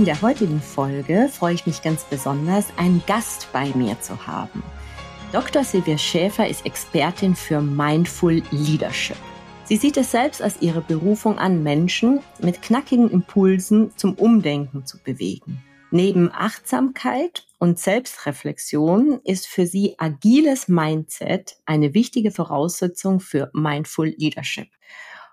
In der heutigen Folge freue ich mich ganz besonders, einen Gast bei mir zu haben. Dr. Silvia Schäfer ist Expertin für Mindful Leadership. Sie sieht es selbst als ihre Berufung an, Menschen mit knackigen Impulsen zum Umdenken zu bewegen. Neben Achtsamkeit und Selbstreflexion ist für sie agiles Mindset eine wichtige Voraussetzung für Mindful Leadership.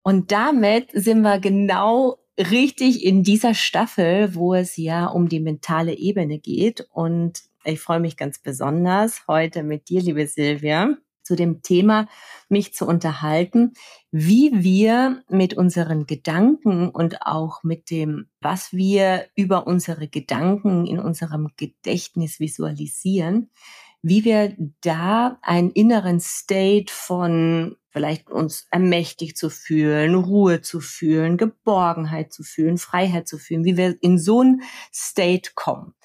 Und damit sind wir genau richtig in dieser Staffel, wo es ja um die mentale Ebene geht. Und ich freue mich ganz besonders, heute mit dir, liebe Silvia, zu dem Thema mich zu unterhalten, wie wir mit unseren Gedanken und auch mit dem, was wir über unsere Gedanken in unserem Gedächtnis visualisieren, wie wir da einen inneren State von vielleicht uns ermächtigt zu fühlen, Ruhe zu fühlen, Geborgenheit zu fühlen, Freiheit zu fühlen, wie wir in so ein State kommen.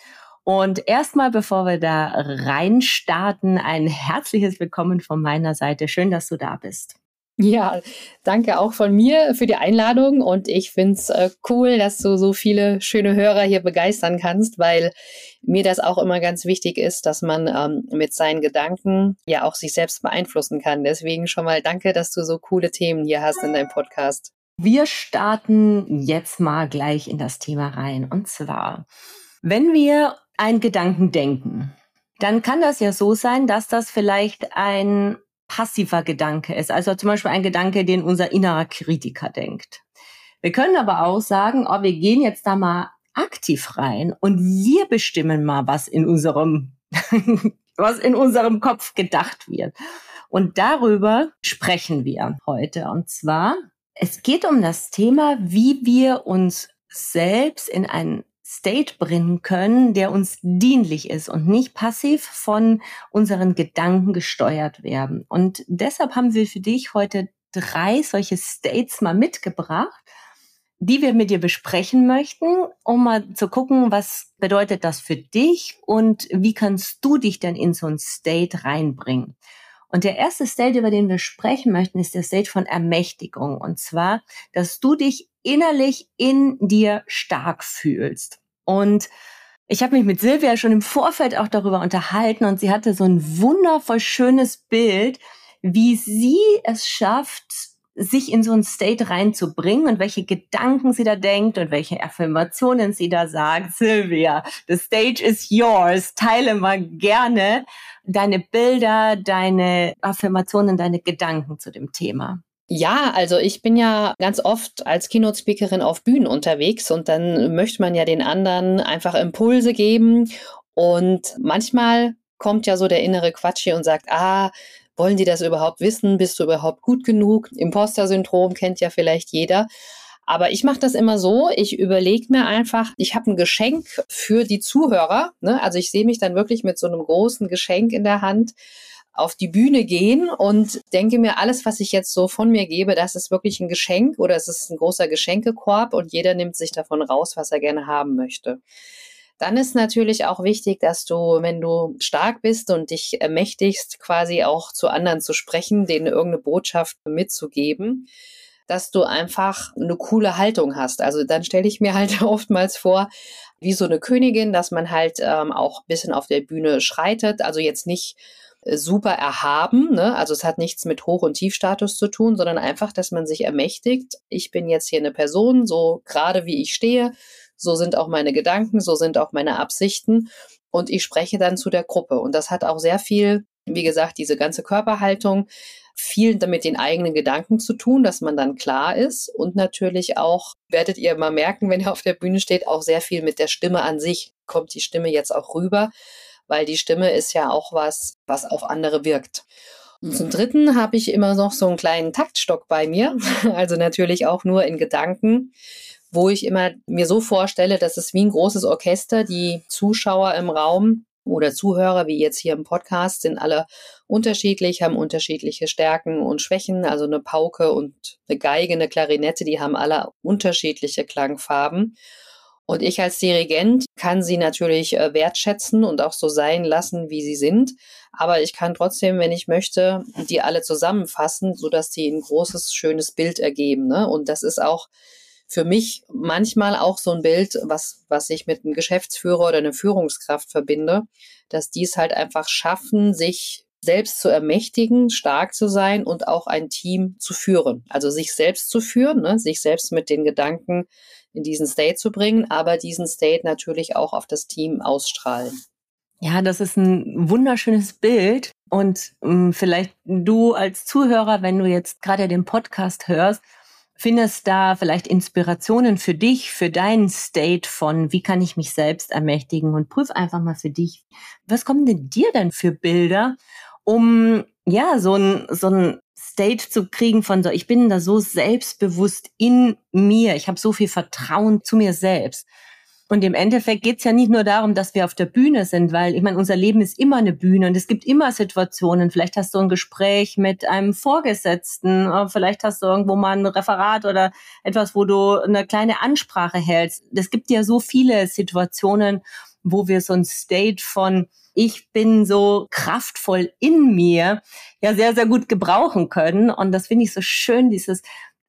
Und erstmal, bevor wir da reinstarten, ein herzliches Willkommen von meiner Seite. Schön, dass du da bist. Ja, danke auch von mir für die Einladung und ich finde es äh, cool, dass du so viele schöne Hörer hier begeistern kannst, weil mir das auch immer ganz wichtig ist, dass man ähm, mit seinen Gedanken ja auch sich selbst beeinflussen kann. Deswegen schon mal danke, dass du so coole Themen hier hast in deinem Podcast. Wir starten jetzt mal gleich in das Thema rein. Und zwar, wenn wir einen Gedanken denken, dann kann das ja so sein, dass das vielleicht ein passiver Gedanke ist. Also zum Beispiel ein Gedanke, den unser innerer Kritiker denkt. Wir können aber auch sagen, oh, wir gehen jetzt da mal aktiv rein und wir bestimmen mal, was in unserem, was in unserem Kopf gedacht wird. Und darüber sprechen wir heute. Und zwar, es geht um das Thema, wie wir uns selbst in ein State bringen können, der uns dienlich ist und nicht passiv von unseren Gedanken gesteuert werden. Und deshalb haben wir für dich heute drei solche States mal mitgebracht, die wir mit dir besprechen möchten, um mal zu gucken, was bedeutet das für dich und wie kannst du dich denn in so ein State reinbringen. Und der erste State, über den wir sprechen möchten, ist der State von Ermächtigung. Und zwar, dass du dich innerlich in dir stark fühlst. Und ich habe mich mit Silvia schon im Vorfeld auch darüber unterhalten und sie hatte so ein wundervoll schönes Bild, wie sie es schafft, sich in so ein State reinzubringen und welche Gedanken sie da denkt und welche Affirmationen sie da sagt. Silvia, the stage is yours. Teile mal gerne deine Bilder, deine Affirmationen, deine Gedanken zu dem Thema. Ja, also ich bin ja ganz oft als Keynote-Speakerin auf Bühnen unterwegs und dann möchte man ja den anderen einfach Impulse geben und manchmal kommt ja so der innere Quatsch hier und sagt, ah, wollen die das überhaupt wissen? Bist du überhaupt gut genug? Imposter-Syndrom kennt ja vielleicht jeder. Aber ich mache das immer so, ich überlege mir einfach, ich habe ein Geschenk für die Zuhörer. Ne? Also ich sehe mich dann wirklich mit so einem großen Geschenk in der Hand auf die Bühne gehen und denke mir, alles, was ich jetzt so von mir gebe, das ist wirklich ein Geschenk oder es ist ein großer Geschenkekorb und jeder nimmt sich davon raus, was er gerne haben möchte. Dann ist natürlich auch wichtig, dass du, wenn du stark bist und dich ermächtigst, quasi auch zu anderen zu sprechen, denen irgendeine Botschaft mitzugeben, dass du einfach eine coole Haltung hast. Also dann stelle ich mir halt oftmals vor, wie so eine Königin, dass man halt ähm, auch ein bisschen auf der Bühne schreitet. Also jetzt nicht super erhaben. Ne? Also es hat nichts mit Hoch- und Tiefstatus zu tun, sondern einfach, dass man sich ermächtigt. Ich bin jetzt hier eine Person, so gerade wie ich stehe. So sind auch meine Gedanken, so sind auch meine Absichten. Und ich spreche dann zu der Gruppe. Und das hat auch sehr viel, wie gesagt, diese ganze Körperhaltung, viel damit den eigenen Gedanken zu tun, dass man dann klar ist. Und natürlich auch, werdet ihr mal merken, wenn ihr auf der Bühne steht, auch sehr viel mit der Stimme an sich. Kommt die Stimme jetzt auch rüber? Weil die Stimme ist ja auch was, was auf andere wirkt. Und zum Dritten habe ich immer noch so einen kleinen Taktstock bei mir, also natürlich auch nur in Gedanken, wo ich immer mir so vorstelle, dass es wie ein großes Orchester, die Zuschauer im Raum oder Zuhörer, wie jetzt hier im Podcast, sind alle unterschiedlich, haben unterschiedliche Stärken und Schwächen. Also eine Pauke und eine Geige, eine Klarinette, die haben alle unterschiedliche Klangfarben. Und ich als Dirigent kann sie natürlich äh, wertschätzen und auch so sein lassen, wie sie sind. Aber ich kann trotzdem, wenn ich möchte, die alle zusammenfassen, sodass die ein großes, schönes Bild ergeben. Ne? Und das ist auch für mich manchmal auch so ein Bild, was, was ich mit einem Geschäftsführer oder einer Führungskraft verbinde, dass die es halt einfach schaffen, sich selbst zu ermächtigen, stark zu sein und auch ein Team zu führen. Also sich selbst zu führen, ne? sich selbst mit den Gedanken in diesen State zu bringen, aber diesen State natürlich auch auf das Team ausstrahlen. Ja, das ist ein wunderschönes Bild. Und ähm, vielleicht du als Zuhörer, wenn du jetzt gerade den Podcast hörst, findest da vielleicht Inspirationen für dich, für deinen State von, wie kann ich mich selbst ermächtigen und prüf einfach mal für dich, was kommen denn dir denn für Bilder, um ja so ein, so ein State zu kriegen von so, ich bin da so selbstbewusst in mir, ich habe so viel Vertrauen zu mir selbst. Und im Endeffekt geht es ja nicht nur darum, dass wir auf der Bühne sind, weil ich meine, unser Leben ist immer eine Bühne und es gibt immer Situationen. Vielleicht hast du ein Gespräch mit einem Vorgesetzten, vielleicht hast du irgendwo mal ein Referat oder etwas, wo du eine kleine Ansprache hältst. Es gibt ja so viele Situationen, wo wir so ein State von ich bin so kraftvoll in mir ja sehr, sehr gut gebrauchen können. Und das finde ich so schön, dieses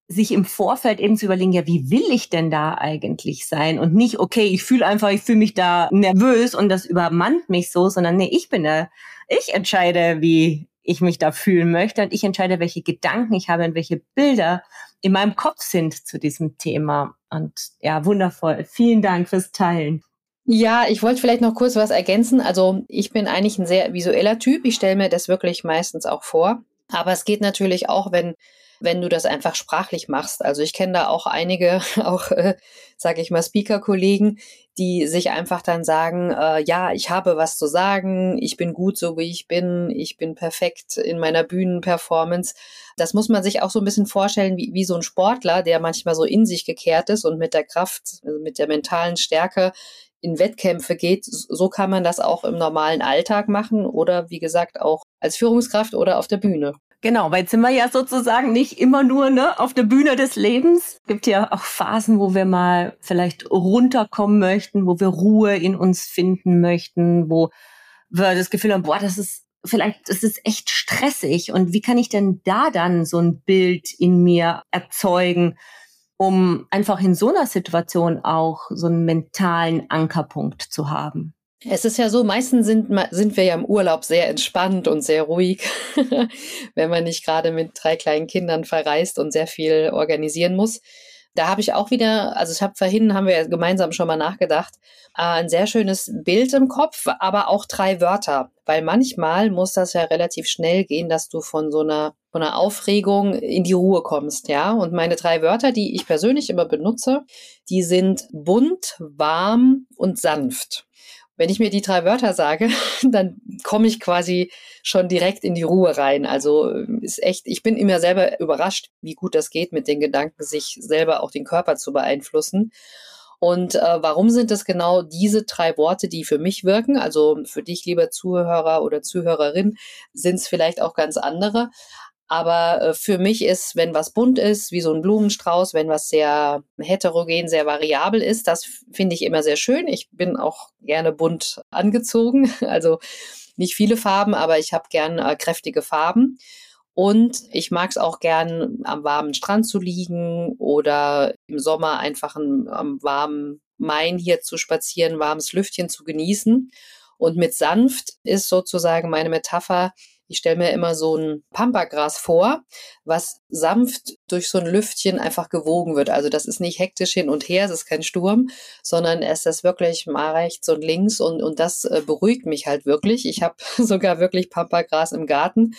sich im Vorfeld eben zu überlegen, ja, wie will ich denn da eigentlich sein? Und nicht, okay, ich fühle einfach, ich fühle mich da nervös und das übermannt mich so, sondern nee, ich bin da, ich entscheide, wie ich mich da fühlen möchte und ich entscheide, welche Gedanken ich habe und welche Bilder in meinem Kopf sind zu diesem Thema. Und ja, wundervoll. Vielen Dank fürs Teilen. Ja, ich wollte vielleicht noch kurz was ergänzen. Also ich bin eigentlich ein sehr visueller Typ. Ich stelle mir das wirklich meistens auch vor. Aber es geht natürlich auch, wenn wenn du das einfach sprachlich machst. Also ich kenne da auch einige, auch äh, sage ich mal, Speaker-Kollegen, die sich einfach dann sagen, äh, ja, ich habe was zu sagen, ich bin gut so wie ich bin, ich bin perfekt in meiner Bühnenperformance. Das muss man sich auch so ein bisschen vorstellen, wie, wie so ein Sportler, der manchmal so in sich gekehrt ist und mit der Kraft, also mit der mentalen Stärke in Wettkämpfe geht. So kann man das auch im normalen Alltag machen oder wie gesagt auch als Führungskraft oder auf der Bühne. Genau, weil jetzt sind wir ja sozusagen nicht immer nur ne, auf der Bühne des Lebens. Es gibt ja auch Phasen, wo wir mal vielleicht runterkommen möchten, wo wir Ruhe in uns finden möchten, wo wir das Gefühl haben, boah, das ist vielleicht, das ist echt stressig. Und wie kann ich denn da dann so ein Bild in mir erzeugen, um einfach in so einer Situation auch so einen mentalen Ankerpunkt zu haben? Es ist ja so, meistens sind, sind wir ja im Urlaub sehr entspannt und sehr ruhig, wenn man nicht gerade mit drei kleinen Kindern verreist und sehr viel organisieren muss. Da habe ich auch wieder, also ich habe vorhin, haben wir gemeinsam schon mal nachgedacht, äh, ein sehr schönes Bild im Kopf, aber auch drei Wörter. Weil manchmal muss das ja relativ schnell gehen, dass du von so einer, von einer Aufregung in die Ruhe kommst, ja. Und meine drei Wörter, die ich persönlich immer benutze, die sind bunt, warm und sanft. Wenn ich mir die drei Wörter sage, dann komme ich quasi schon direkt in die Ruhe rein. Also ist echt, ich bin immer selber überrascht, wie gut das geht, mit den Gedanken sich selber auch den Körper zu beeinflussen. Und äh, warum sind es genau diese drei Worte, die für mich wirken? Also für dich, lieber Zuhörer oder Zuhörerin, sind es vielleicht auch ganz andere. Aber äh, für mich ist, wenn was bunt ist, wie so ein Blumenstrauß, wenn was sehr heterogen, sehr variabel ist, das finde ich immer sehr schön. Ich bin auch gerne bunt angezogen. Also nicht viele Farben, aber ich habe gern äh, kräftige Farben. Und ich mag es auch gern, am warmen Strand zu liegen oder im Sommer einfach am, am warmen Main hier zu spazieren, warmes Lüftchen zu genießen. Und mit sanft ist sozusagen meine Metapher, ich stelle mir immer so ein Pampagras vor, was sanft durch so ein Lüftchen einfach gewogen wird. Also das ist nicht hektisch hin und her, es ist kein Sturm, sondern es ist wirklich mal rechts und links und, und das äh, beruhigt mich halt wirklich. Ich habe sogar wirklich Pampagras im Garten.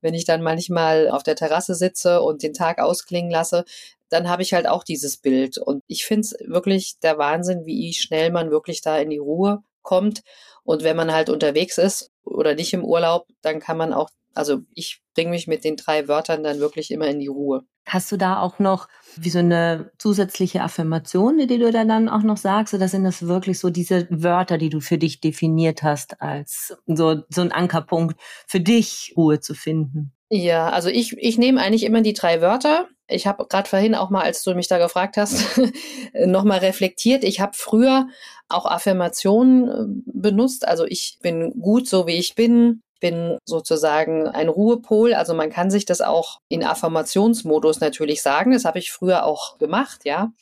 Wenn ich dann manchmal auf der Terrasse sitze und den Tag ausklingen lasse, dann habe ich halt auch dieses Bild. Und ich finde es wirklich der Wahnsinn, wie schnell man wirklich da in die Ruhe kommt. Und wenn man halt unterwegs ist oder nicht im Urlaub, dann kann man auch, also ich bringe mich mit den drei Wörtern dann wirklich immer in die Ruhe. Hast du da auch noch wie so eine zusätzliche Affirmation, die du dann auch noch sagst? Oder sind das wirklich so diese Wörter, die du für dich definiert hast, als so, so ein Ankerpunkt für dich, Ruhe zu finden? Ja, also ich, ich nehme eigentlich immer die drei Wörter. Ich habe gerade vorhin auch mal, als du mich da gefragt hast, nochmal reflektiert. Ich habe früher auch Affirmationen äh, benutzt. Also ich bin gut so, wie ich bin bin sozusagen ein Ruhepol. Also man kann sich das auch in Affirmationsmodus natürlich sagen. Das habe ich früher auch gemacht, ja.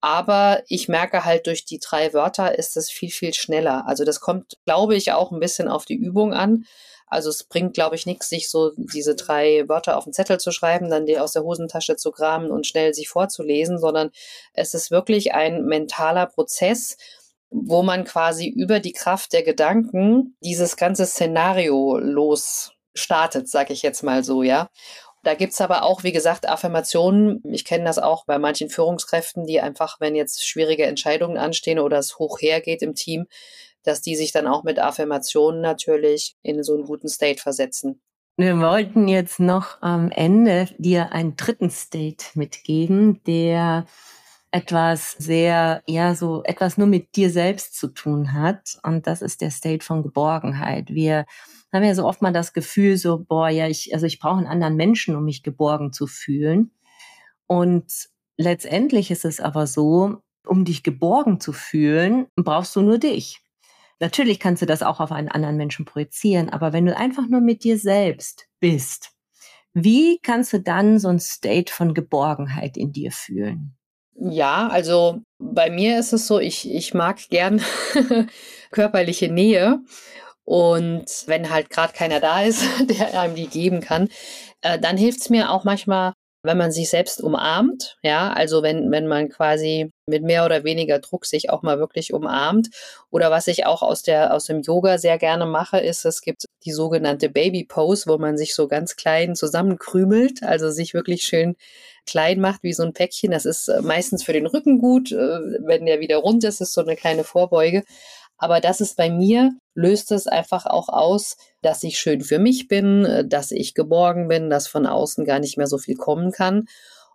Aber ich merke halt durch die drei Wörter ist es viel, viel schneller. Also das kommt, glaube ich, auch ein bisschen auf die Übung an. Also es bringt, glaube ich, nichts, sich so diese drei Wörter auf den Zettel zu schreiben, dann die aus der Hosentasche zu kramen und schnell sich vorzulesen, sondern es ist wirklich ein mentaler Prozess, wo man quasi über die Kraft der Gedanken dieses ganze Szenario los startet, sag ich jetzt mal so, ja. Da gibt's aber auch, wie gesagt, Affirmationen. Ich kenne das auch bei manchen Führungskräften, die einfach, wenn jetzt schwierige Entscheidungen anstehen oder es hoch hergeht im Team, dass die sich dann auch mit Affirmationen natürlich in so einen guten State versetzen. Wir wollten jetzt noch am Ende dir einen dritten State mitgeben, der etwas sehr, ja, so etwas nur mit dir selbst zu tun hat. Und das ist der State von Geborgenheit. Wir haben ja so oft mal das Gefühl, so, boah, ja, ich, also ich brauche einen anderen Menschen, um mich geborgen zu fühlen. Und letztendlich ist es aber so, um dich geborgen zu fühlen, brauchst du nur dich. Natürlich kannst du das auch auf einen anderen Menschen projizieren, aber wenn du einfach nur mit dir selbst bist, wie kannst du dann so ein State von Geborgenheit in dir fühlen? Ja, also bei mir ist es so, ich, ich mag gern körperliche Nähe. Und wenn halt gerade keiner da ist, der einem die geben kann, äh, dann hilft es mir auch manchmal, wenn man sich selbst umarmt, ja, also wenn, wenn man quasi mit mehr oder weniger Druck sich auch mal wirklich umarmt. Oder was ich auch aus der, aus dem Yoga sehr gerne mache, ist, es gibt die sogenannte Baby Pose, wo man sich so ganz klein zusammenkrümelt, also sich wirklich schön klein macht wie so ein Päckchen. Das ist äh, meistens für den Rücken gut. Äh, wenn der wieder rund ist, ist so eine kleine Vorbeuge. Aber das ist bei mir, löst es einfach auch aus, dass ich schön für mich bin, äh, dass ich geborgen bin, dass von außen gar nicht mehr so viel kommen kann.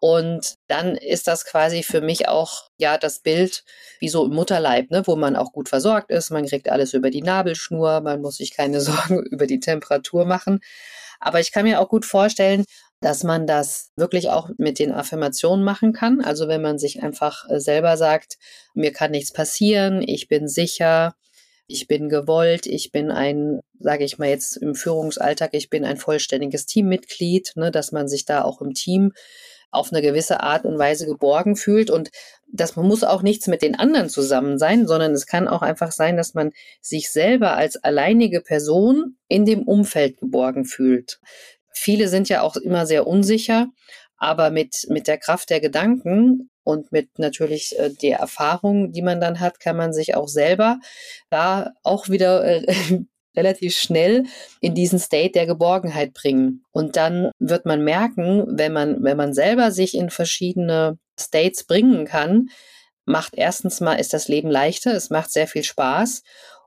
Und dann ist das quasi für mich auch ja das Bild wie so im Mutterleib, ne, wo man auch gut versorgt ist. Man kriegt alles über die Nabelschnur, man muss sich keine Sorgen über die Temperatur machen. Aber ich kann mir auch gut vorstellen, dass man das wirklich auch mit den Affirmationen machen kann. Also wenn man sich einfach äh, selber sagt, mir kann nichts passieren, ich bin sicher, ich bin gewollt, ich bin ein, sage ich mal jetzt im Führungsalltag, ich bin ein vollständiges Teammitglied, ne, dass man sich da auch im Team auf eine gewisse Art und Weise geborgen fühlt und das muss auch nichts mit den anderen zusammen sein, sondern es kann auch einfach sein, dass man sich selber als alleinige Person in dem Umfeld geborgen fühlt. Viele sind ja auch immer sehr unsicher, aber mit, mit der Kraft der Gedanken und mit natürlich äh, der Erfahrung, die man dann hat, kann man sich auch selber da auch wieder äh, relativ schnell in diesen State der Geborgenheit bringen. Und dann wird man merken, wenn man, wenn man selber sich in verschiedene States bringen kann, macht erstens mal ist das Leben leichter, es macht sehr viel Spaß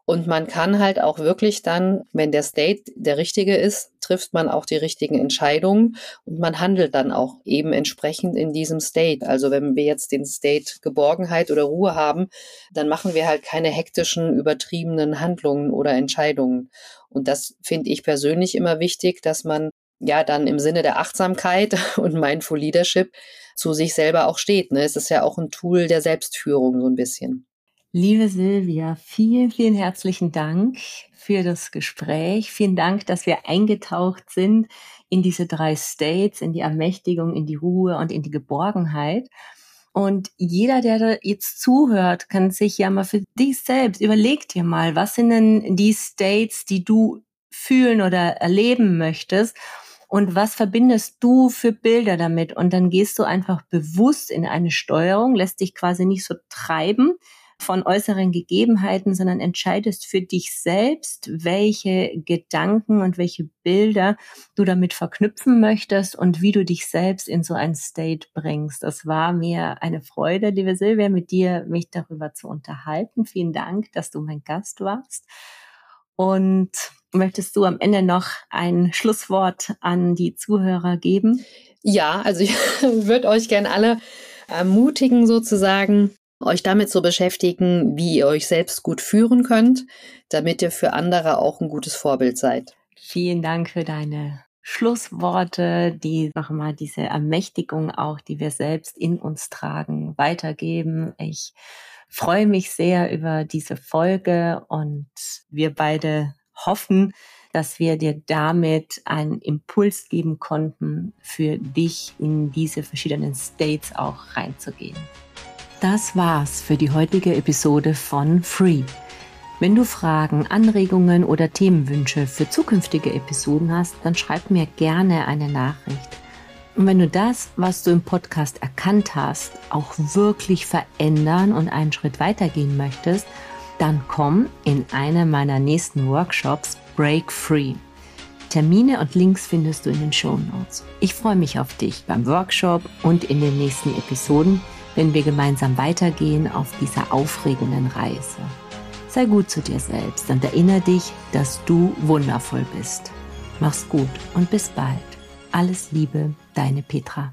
und man kann halt auch wirklich dann, wenn der State der richtige ist, trifft man auch die richtigen Entscheidungen und man handelt dann auch eben entsprechend in diesem State. Also wenn wir jetzt den State Geborgenheit oder Ruhe haben, dann machen wir halt keine hektischen, übertriebenen Handlungen oder Entscheidungen. Und das finde ich persönlich immer wichtig, dass man ja dann im Sinne der Achtsamkeit und Mindful Leadership zu sich selber auch steht. Ne? Es ist ja auch ein Tool der Selbstführung so ein bisschen. Liebe Silvia, vielen, vielen herzlichen Dank für das Gespräch. Vielen Dank, dass wir eingetaucht sind in diese drei States, in die Ermächtigung, in die Ruhe und in die Geborgenheit. Und jeder, der da jetzt zuhört, kann sich ja mal für dich selbst, überleg dir mal, was sind denn die States, die du fühlen oder erleben möchtest? Und was verbindest du für Bilder damit? Und dann gehst du einfach bewusst in eine Steuerung, lässt dich quasi nicht so treiben, von äußeren Gegebenheiten, sondern entscheidest für dich selbst, welche Gedanken und welche Bilder du damit verknüpfen möchtest und wie du dich selbst in so ein State bringst. Das war mir eine Freude, liebe Silvia, mit dir mich darüber zu unterhalten. Vielen Dank, dass du mein Gast warst. Und möchtest du am Ende noch ein Schlusswort an die Zuhörer geben? Ja, also ich würde euch gerne alle ermutigen, sozusagen, euch damit zu beschäftigen, wie ihr euch selbst gut führen könnt, damit ihr für andere auch ein gutes Vorbild seid. Vielen Dank für deine Schlussworte, die nochmal diese Ermächtigung auch, die wir selbst in uns tragen, weitergeben. Ich freue mich sehr über diese Folge und wir beide hoffen, dass wir dir damit einen Impuls geben konnten, für dich in diese verschiedenen States auch reinzugehen. Das war's für die heutige Episode von Free. Wenn du Fragen, Anregungen oder Themenwünsche für zukünftige Episoden hast, dann schreib mir gerne eine Nachricht. Und wenn du das, was du im Podcast erkannt hast, auch wirklich verändern und einen Schritt weitergehen möchtest, dann komm in einer meiner nächsten Workshops Break Free. Termine und Links findest du in den Show Notes. Ich freue mich auf dich beim Workshop und in den nächsten Episoden wenn wir gemeinsam weitergehen auf dieser aufregenden Reise. Sei gut zu dir selbst und erinnere dich, dass du wundervoll bist. Mach's gut und bis bald. Alles Liebe, deine Petra.